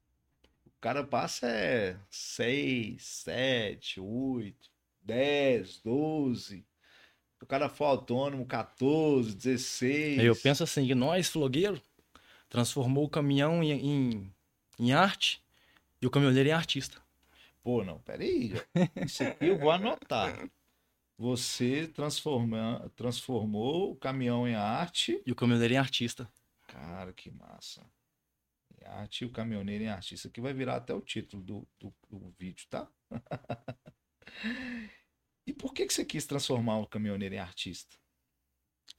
O cara passa é 6, 7, 8, 10, 12. O cara for autônomo, 14, 16. Aí eu penso assim, que nós, flogueiro, transformou o caminhão em, em, em arte e o caminhoneiro em artista. Pô, não, peraí. Isso aqui eu vou anotar. Você transforma, transformou o caminhão em arte. E o caminhoneiro em artista. Cara, que massa. Em arte e o caminhoneiro em artista. Que vai virar até o título do, do, do vídeo, tá? e por que, que você quis transformar o caminhoneiro em artista?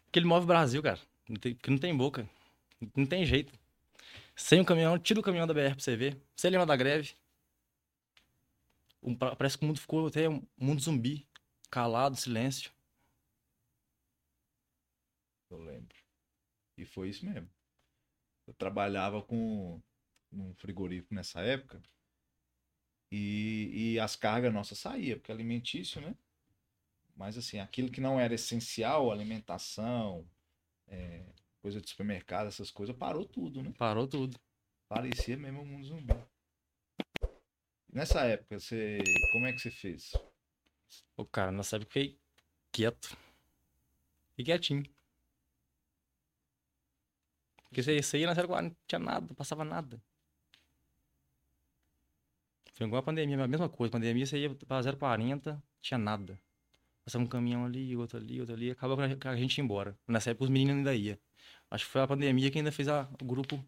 Porque ele move o Brasil, cara. Não tem, porque não tem boca. Não tem jeito. Sem o caminhão, tira o caminhão da BR pra você ver. Você lembra da greve? Parece que o mundo ficou até um mundo zumbi. Calado, silêncio. Eu lembro. E foi isso mesmo. Eu trabalhava com um frigorífico nessa época. E, e as cargas nossas saíam, porque é alimentício, né? Mas assim, aquilo que não era essencial, alimentação, é, coisa de supermercado, essas coisas, parou tudo, né? Parou tudo. Parecia mesmo um mundo zumbi. Nessa época, você. Como é que você fez? O cara, nessa época fiquei quieto. E quietinho. Porque você, você ia na 040, não tinha nada, não passava nada. Foi igual a pandemia, a mesma coisa. Pandemia, você ia pra 040, tinha nada. Passava um caminhão ali, outro ali, outro ali. Acaba com a gente ia embora. Nessa época, os meninos ainda iam. Acho que foi a pandemia que ainda fez a, o grupo.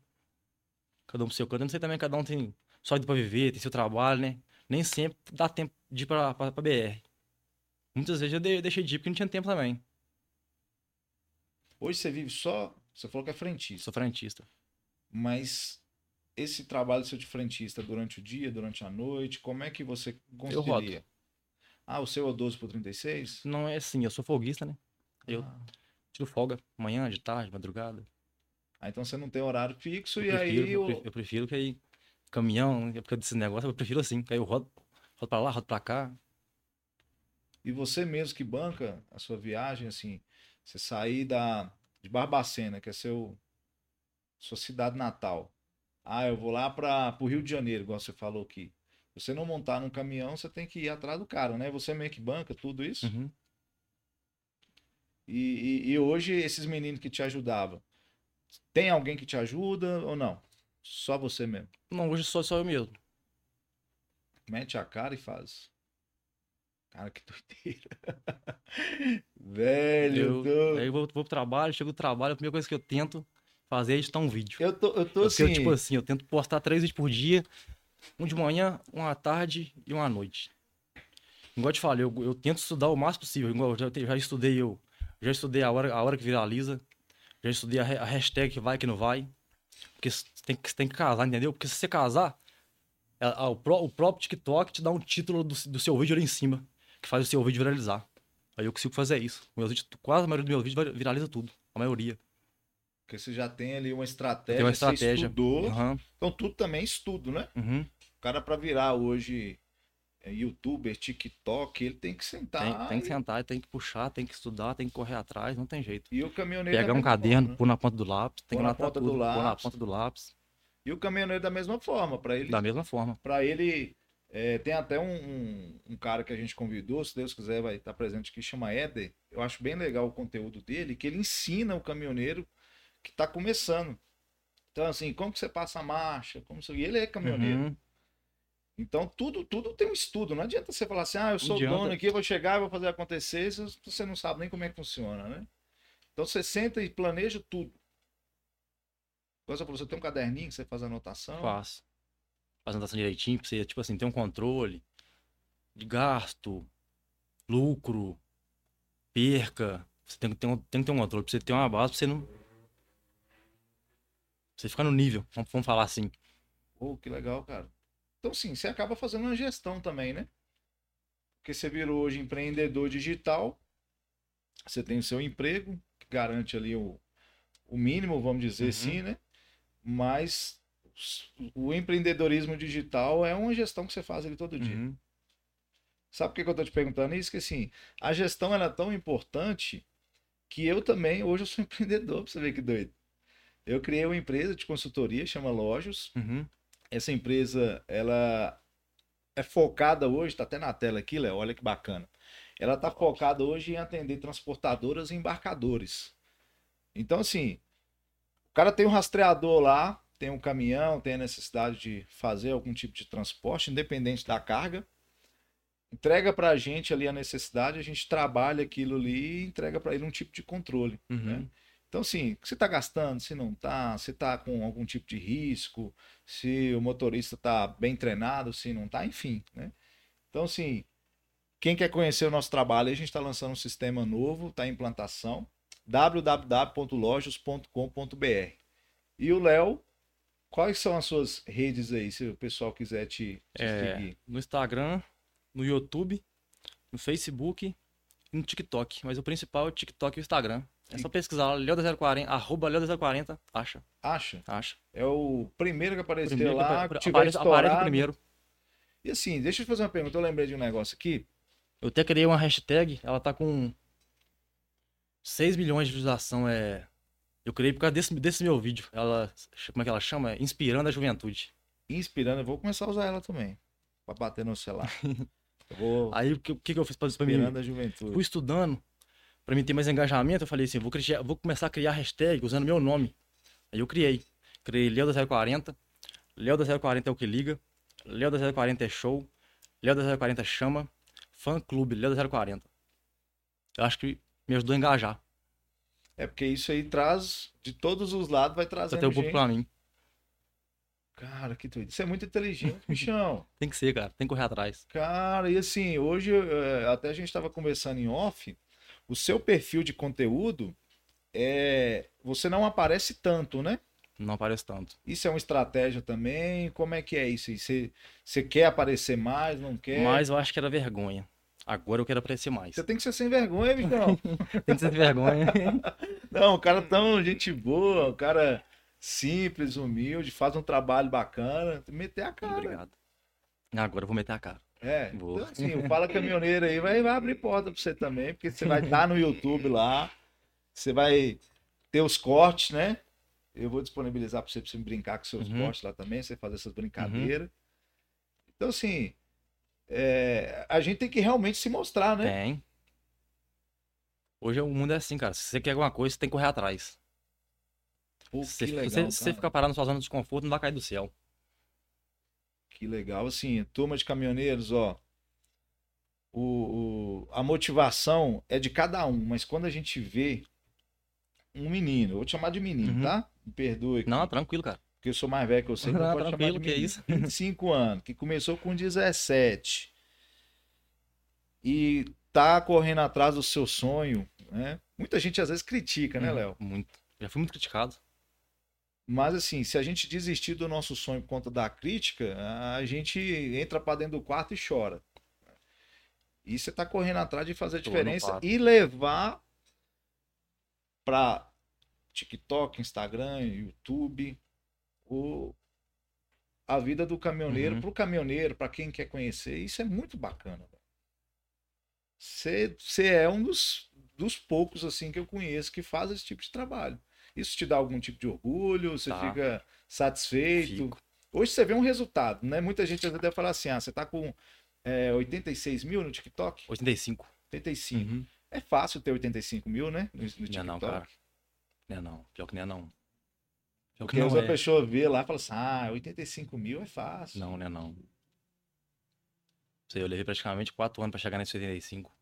Cada um pro seu canto. Eu não sei também, cada um tem só ido pra viver, tem seu trabalho, né? Nem sempre dá tempo de ir pra, pra, pra BR. Muitas vezes eu deixei de ir porque não tinha tempo também. Hoje você vive só. Você falou que é frentista. Sou frentista. Mas esse trabalho seu de frentista durante o dia, durante a noite, como é que você Eu conseguiria? Ah, o seu é o 12 por 36? Não é assim, eu sou folguista, né? Eu Ah. tiro folga, manhã, de tarde, madrugada. Ah, então você não tem horário fixo Eu e prefiro, aí eu, o... eu prefiro que aí, caminhão, é porque desse negócio, eu prefiro assim. que Aí eu rodo, rodo pra lá, rodo pra cá. E você mesmo que banca a sua viagem, assim, você sair da, de Barbacena, que é seu, sua cidade natal. Ah, eu vou lá para o Rio de Janeiro, igual você falou aqui. Você não montar num caminhão, você tem que ir atrás do cara, né? Você meio que banca tudo isso. Uhum. E, e, e hoje, esses meninos que te ajudavam, tem alguém que te ajuda ou não? Só você mesmo. Não, hoje sou só eu mesmo. Mete a cara e faz. Cara, que doideira. Velho, Eu, eu tô... Aí eu vou, vou pro trabalho, chego do trabalho, a primeira coisa que eu tento fazer é editar um vídeo. Eu tô, eu tô Porque assim. eu, tipo assim, eu tento postar três vídeos por dia, um de manhã, um à tarde e um à noite. Igual eu te falei, eu, eu tento estudar o máximo possível. Igual eu já, já estudei eu, já estudei a hora, a hora que viraliza, já estudei a, a hashtag que vai que não vai. Porque você tem, que- você tem que casar, entendeu? Porque se você casar, a- a- o, pró- o próprio TikTok te dá um título do, do seu vídeo ali em cima, que faz o seu vídeo viralizar. Aí eu consigo fazer isso. Meus vídeos, quase a maioria dos meus vídeos viraliza tudo. A maioria. Porque você já tem ali uma estratégia, Tem uma você estratégia. estudou. Aham, Então tudo também é estudo, né? uhum. O cara para virar hoje é, youtuber, TikTok, ele tem que sentar. Tem, tem que e- sentar, tem que puxar, tem que estudar, tem que correr atrás, não tem jeito. E o caminhoneiro Pegar da um caderno, forma, né? pôr na ponta do lápis, tem que na ponta tudo, do pôr na lápis. ponta do lápis, E o caminhoneiro da mesma forma, para ele, da mesma forma. para ele é, tem até um, um, um cara que a gente convidou, se Deus quiser vai estar presente aqui, chama Éder. Eu acho bem legal o conteúdo dele, que ele ensina o caminhoneiro que está começando. Então assim, como que você passa a marcha, como você... e ele é caminhoneiro. Uhum. Então, tudo, tudo tem um estudo. Não adianta você falar assim, ah, eu sou adianta. dono aqui, eu vou chegar e vou fazer acontecer, você não sabe nem como é que funciona, né? Então, você senta e planeja tudo. Você falou, você tem um caderninho que você faz anotação. Faz. Faz anotação direitinho, pra você, tipo assim, ter um controle de gasto, lucro, perca. Você tem que ter um, tem que ter um controle, pra você ter uma base, pra você não... Pra você ficar no nível, vamos, vamos falar assim. Pô, que legal, cara. Então, sim, você acaba fazendo uma gestão também, né? Porque você virou hoje empreendedor digital, você tem o seu emprego, que garante ali o, o mínimo, vamos dizer Uhum. assim, né? Mas o empreendedorismo digital é uma gestão que você faz ali todo dia. Uhum. Sabe por que que eu tô te perguntando isso? Que assim, a gestão ela é tão importante que eu também, hoje eu sou empreendedor, pra você ver que doido. Eu criei uma empresa de consultoria, chama Lojos. Uhum. Essa empresa, ela é focada hoje, tá até na tela aqui, Léo, olha que bacana. Ela tá focada hoje em atender transportadoras e embarcadores. Então, assim, o cara tem um rastreador lá, tem um caminhão, tem a necessidade de fazer algum tipo de transporte, independente da carga. Entrega para a gente ali a necessidade, a gente trabalha aquilo ali e entrega para ele um tipo de controle. Uhum. Né? Então, assim, o que você está gastando, se não está, se está com algum tipo de risco, se o motorista está bem treinado, se não está, enfim. Né? Então, assim, quem quer conhecer o nosso trabalho, a gente está lançando um sistema novo, está em implantação, www.lojos.com.br. E o Léo, quais são as suas redes aí, se o pessoal quiser te, te É, seguir? no Instagram, no YouTube, no Facebook e no TikTok. Mas o principal é o TikTok e o Instagram. É só pesquisar lá, Leuda040, arroba Leuda040, acha, Acha? acha. É o primeiro que apareceu Primeiro lá, que tiver aparece, primeiro. E assim, deixa eu te fazer uma pergunta, eu lembrei de um negócio aqui. Eu até criei uma hashtag, ela tá com 6 milhões de visualização. É... Eu criei por causa desse, desse meu vídeo. Ela, como é que ela chama? Inspirando a Juventude. Inspirando, eu vou começar a usar ela também, pra bater no celular. Vou Aí o que, que eu fiz pra, pra mim? inspirando a juventude. Fui estudando, pra mim ter mais engajamento, eu falei assim, vou, criar, vou começar a criar hashtag usando meu nome. Aí eu criei. Criei Leo da 040, Leo da 040 é o que liga, Leo da 040 é show, Leo da 040 chama, fã clube, Leo da 040. Eu acho que me ajudou a engajar. É porque isso aí traz, de todos os lados, vai trazendo ter o público pra mim. Cara, que doido. Isso é muito inteligente, bichão. Tem que ser, cara. Tem que correr atrás. Cara, e assim, hoje, eh, até a gente estava conversando em off, o seu perfil de conteúdo, é, você não aparece tanto, né? Não aparece tanto. Isso é uma estratégia também? Como é que é isso? Você, você quer aparecer mais, não quer? Mas eu acho que era vergonha. Agora eu quero aparecer mais. Você tem que ser sem vergonha, bichão. Tem que ser vergonha. Não, o cara tão gente boa, o cara simples, humilde, faz um trabalho bacana, meter a cara. Obrigado. Agora eu vou meter a cara. É, Boa. então assim, o Fala Caminhoneiro aí vai, vai abrir porta pra você também, porque você vai estar no YouTube lá, você vai ter os cortes, né? Eu vou disponibilizar pra você, pra você brincar com seus Uhum. cortes lá também, você fazer essas brincadeiras. Então, assim, é, a gente tem que realmente se mostrar, né? Tem. Hoje o mundo é assim, cara. Se você quer alguma coisa, você tem que correr atrás. Pô, Se que você, legal, se você ficar parado na sua zona de desconforto, não vai cair do céu. Que legal, assim, turma de caminhoneiros, ó. O, o- a motivação é de cada um, mas quando a gente vê um menino, eu vou te chamar de menino, Uhum. tá? Me perdoe, aqui, Não, tranquilo, cara. porque eu sou mais velho que você, não, Não, pode chamar de tranquilo, que é menino. isso. 25 anos, que começou com 17 e tá correndo atrás do seu sonho, né? Muita gente às vezes critica, né, Uhum, Léo? Muito. Já fui muito criticado. Mas assim, se a gente desistir do nosso sonho por conta da crítica, a gente entra pra dentro do quarto e chora. E você tá correndo atrás de fazer a diferença e levar pra TikTok, Instagram, YouTube, o a vida do caminhoneiro Uhum. pro caminhoneiro, pra quem quer conhecer. Isso é muito bacana. você é um dos, dos poucos assim que eu conheço que faz esse tipo de trabalho. Isso te dá algum tipo de orgulho? Você Tá. fica satisfeito? Fico. Hoje você vê um resultado, né? Muita gente às vezes deve falar assim: ah, você tá com é, 86 mil no TikTok? 85. 85. Uhum. É fácil ter 85 mil, né? No, no Não é TikTok. não, cara. Não é não. Pior que não é não. Pior que Porque não vezes a é. pessoa vê lá e fala assim: ah, 85 mil é fácil. Não, não é não. Eu levei praticamente 4 anos pra chegar nesse 85.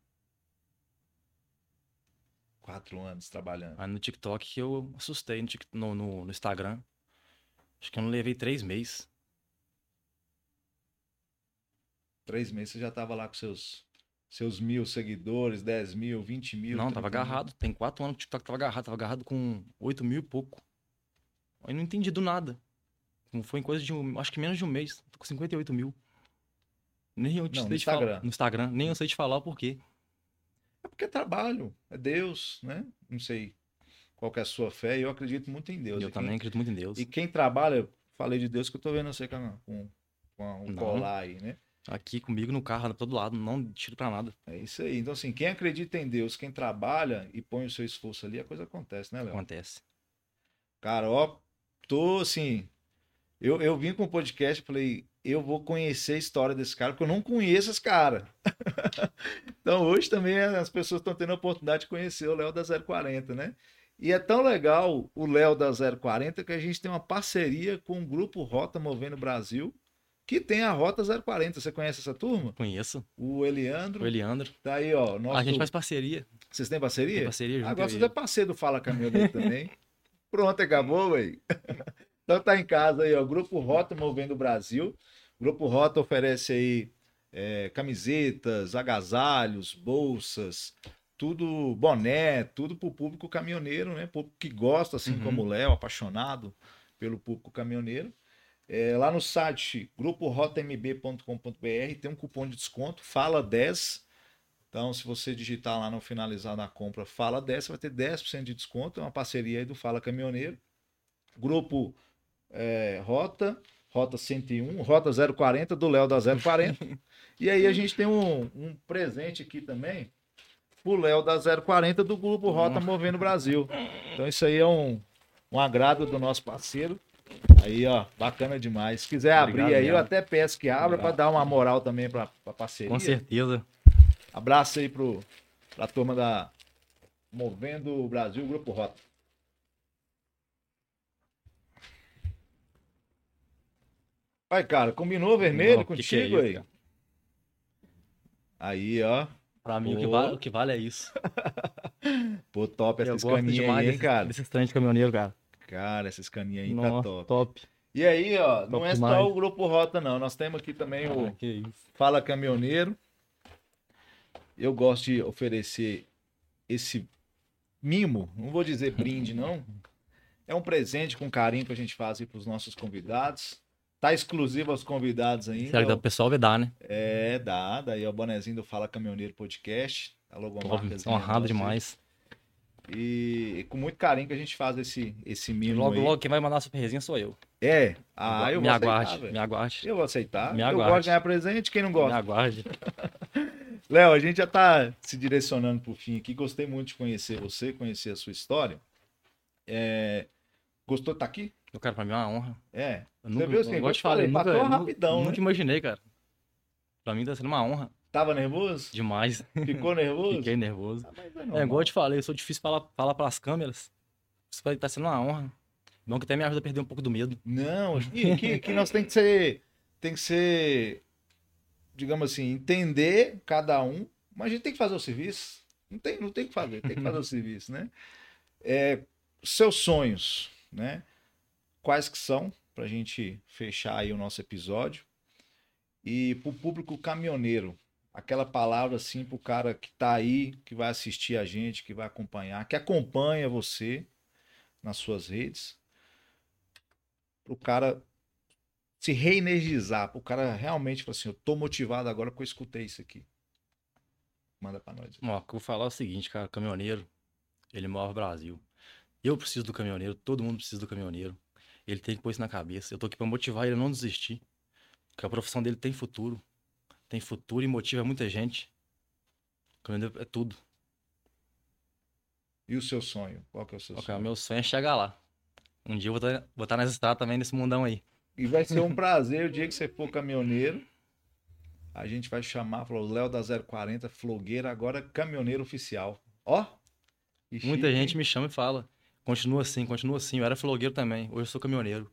Quatro anos trabalhando. Mas no TikTok eu assustei no, no, no- no Instagram. Acho que eu não levei 3 meses. Três meses você já tava lá com seus, seus mil seguidores, 10 mil, 20 mil. Não, 30 tava mil. agarrado. Tem 4 anos que o TikTok tava agarrado. Tava agarrado com 8 mil e pouco. Aí não entendi do nada. Foi em coisa de um, acho que menos de um mês. Tô com 58 mil. Nem eu te Não, no sei te falar- Instagram. no Instagram. Nem eu sei te falar o porquê. Porque é trabalho, é Deus, né? Não sei qual é a sua fé, eu acredito muito em Deus. eu quem- também acredito muito em Deus. E quem trabalha, eu falei de Deus que eu tô vendo você com, com, com um Não. colar aí, né? Aqui comigo no carro, todo lado. Não tiro pra nada. É isso aí. Então, assim, quem acredita em Deus, quem trabalha e põe o seu esforço ali, a coisa acontece, né, Léo? Acontece. Cara, ó, tô assim. Eu, eu vim com o podcast e falei, eu vou conhecer a história desse cara, porque eu não conheço esse cara. então, hoje também as pessoas estão tendo a oportunidade de conhecer o Léo da 040, né? E é tão legal o Léo da 040 que a gente tem uma parceria com o Grupo Rota Movendo Brasil, que tem a Rota 040. Você conhece essa turma? Conheço. O Eliandro. O Eliandro. Tá aí, ó. Nosso... A gente faz parceria. Vocês têm parceria? Tem parceria junto Agora eu você e é parceiro do Fala Caminhoneiro também. Pronto, acabou, véi. Então tá em casa aí, ó. Grupo Rota Movendo Brasil. Grupo Rota oferece aí é, camisetas, agasalhos, bolsas, tudo boné, tudo pro público caminhoneiro, né? Público que gosta, assim Uhum. como o Léo, apaixonado pelo público caminhoneiro. É, lá no site gruporotamb.com.br tem um cupom de desconto, fala 10. Então, se você digitar lá no finalizar da compra, fala 10, você vai ter 10% de desconto. É uma parceria aí do Fala Caminhoneiro. Grupo é, Rota, Rota 101, Rota 040, do Léo da 040. e aí a gente tem um, um presente aqui também pro Léo da 040 do Grupo Rota Movendo Brasil. Então, isso aí é um, um agrado do nosso parceiro. Aí, ó, bacana demais. Se quiser Obrigado abrir aí, eu até peço que abra para dar uma moral também para a parceria. Com certeza. Abraço aí pro, pra turma da Movendo o Brasil, Grupo Rota. Vai, cara, combinou vermelho Não, que contigo que é isso, aí? Aí, ó. Pra mim, o que, vale, o que vale é isso. Pô, top essa escaninha aí, hein, cara? desse trem de caminhoneiro, cara. Cara, essa escaninha aí tá Nossa, top. top. E aí, ó, não Top é só demais. o Grupo Rota, não. Nós temos aqui também o Ah, isso. Fala Caminhoneiro. Eu gosto de oferecer esse mimo, não vou dizer brinde, não. É um presente com carinho que a gente faz para os nossos convidados. Tá exclusivo aos convidados ainda. Será que pro pessoal ver dar, né? É, dá. Daí é o bonezinho do Fala Caminhoneiro Podcast. A Top, logomarcazinha honrado demais. E, e com muito carinho que a gente faz esse, esse mimo Logo, aí. logo, quem vai mandar super resenha sou eu. É. Ah, eu me vou aguarde, aceitar, velho. me aguarde. Eu vou aceitar. Me eu aguarde. gosto de ganhar presente, quem não Me gosta? aguarde. Léo, a gente já tá se direcionando pro fim aqui. Gostei muito de conhecer você, conhecer a sua história. É, Gostou de estar aqui? Eu quero, pra mim é uma honra. É. Eu Você nunca, viu assim, eu eu falei, eu nunca, nunca- rapidão, nunca né? imaginei, cara. Pra mim tá sendo uma honra Tava nervoso? demais. Ficou nervoso? Fiquei nervoso. Ah, mas é É, igual eu te falei, eu sou difícil falar, falar pras câmeras. Isso tá sendo uma honra. Bom que até me ajuda a perder um pouco do medo. Não, que, que, que nós tem que ser, tem que ser, digamos assim, entender cada um, mas a gente tem que fazer o serviço. Não tem, não tem que fazer, tem que fazer o serviço, né? É, seus sonhos, né? Quais que são, pra gente fechar aí o nosso episódio. E pro público caminhoneiro, aquela palavra assim pro cara que tá aí, que vai assistir a gente, que vai acompanhar, que acompanha você nas suas redes, pro cara se reenergizar, pro cara realmente falar assim, eu tô motivado agora porque eu escutei isso aqui. Manda pra nós. O que eu vou falar o seguinte, cara, caminhoneiro, ele move o Brasil. Eu preciso do caminhoneiro, todo mundo precisa do caminhoneiro. Ele tem que pôr isso na cabeça. Eu tô aqui pra motivar ele a não desistir. Porque a profissão dele tem futuro. Tem futuro e motiva muita gente. O caminhoneiro é tudo. E o seu sonho? Qual que é o seu cara, sonho? meu sonho é chegar lá. Um dia eu vou estar vou estar nas estradas também, nesse mundão aí. E vai ser um prazer o dia que você for caminhoneiro. A gente vai chamar, falou, Léo da 040, flogueira, agora caminhoneiro oficial. Ó! Muita chique, gente me chama e fala. Continua assim, continua assim. Eu era flogueiro também. Hoje eu sou caminhoneiro.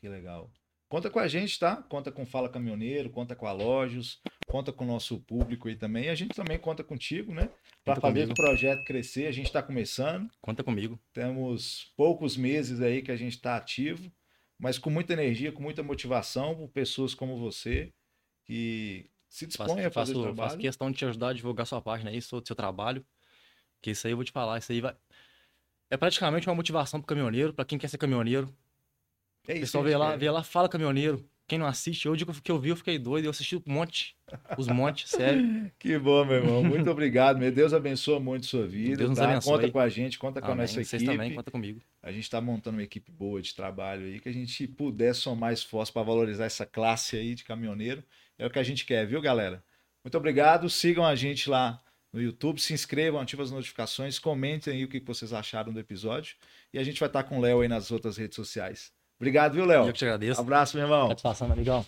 Que legal. Conta com a gente, tá? Conta com Fala Caminhoneiro, conta com a Lojos, conta com o nosso público aí também. A gente também conta contigo, né? Para fazer esse projeto crescer. A gente está começando. Conta comigo. Temos poucos meses aí que a gente está ativo, mas com muita energia, com muita motivação, por pessoas como você que se dispõem a fazer faço, o faço questão de te ajudar a divulgar sua página aí, seu, seu trabalho. Que isso aí eu vou te falar. Isso aí vai. É praticamente uma motivação pro caminhoneiro, pra quem quer ser caminhoneiro. É O isso pessoal que a vê lá, vê lá, fala caminhoneiro. Quem não assiste, hoje que eu vi, eu fiquei doido. Eu assisti um monte. Os montes, sério. Que bom, meu irmão. Muito obrigado. Meu Deus abençoe muito sua vida. Deus nos tá? abençoe. Conta com a gente, conta com a Amém. nossa Vocês equipe. também, conta comigo. A gente está montando uma equipe boa de trabalho aí, que a gente puder somar esforço para valorizar essa classe aí de caminhoneiro. É o que a gente quer, viu, galera? Muito obrigado. Sigam a gente lá no YouTube, se inscrevam, ativem as notificações, comentem aí o que vocês acharam do episódio. E a gente vai estar com o Léo aí nas outras redes sociais. Obrigado, viu, Léo? Eu que te agradeço. Abraço, meu irmão. Satisfação, amigão.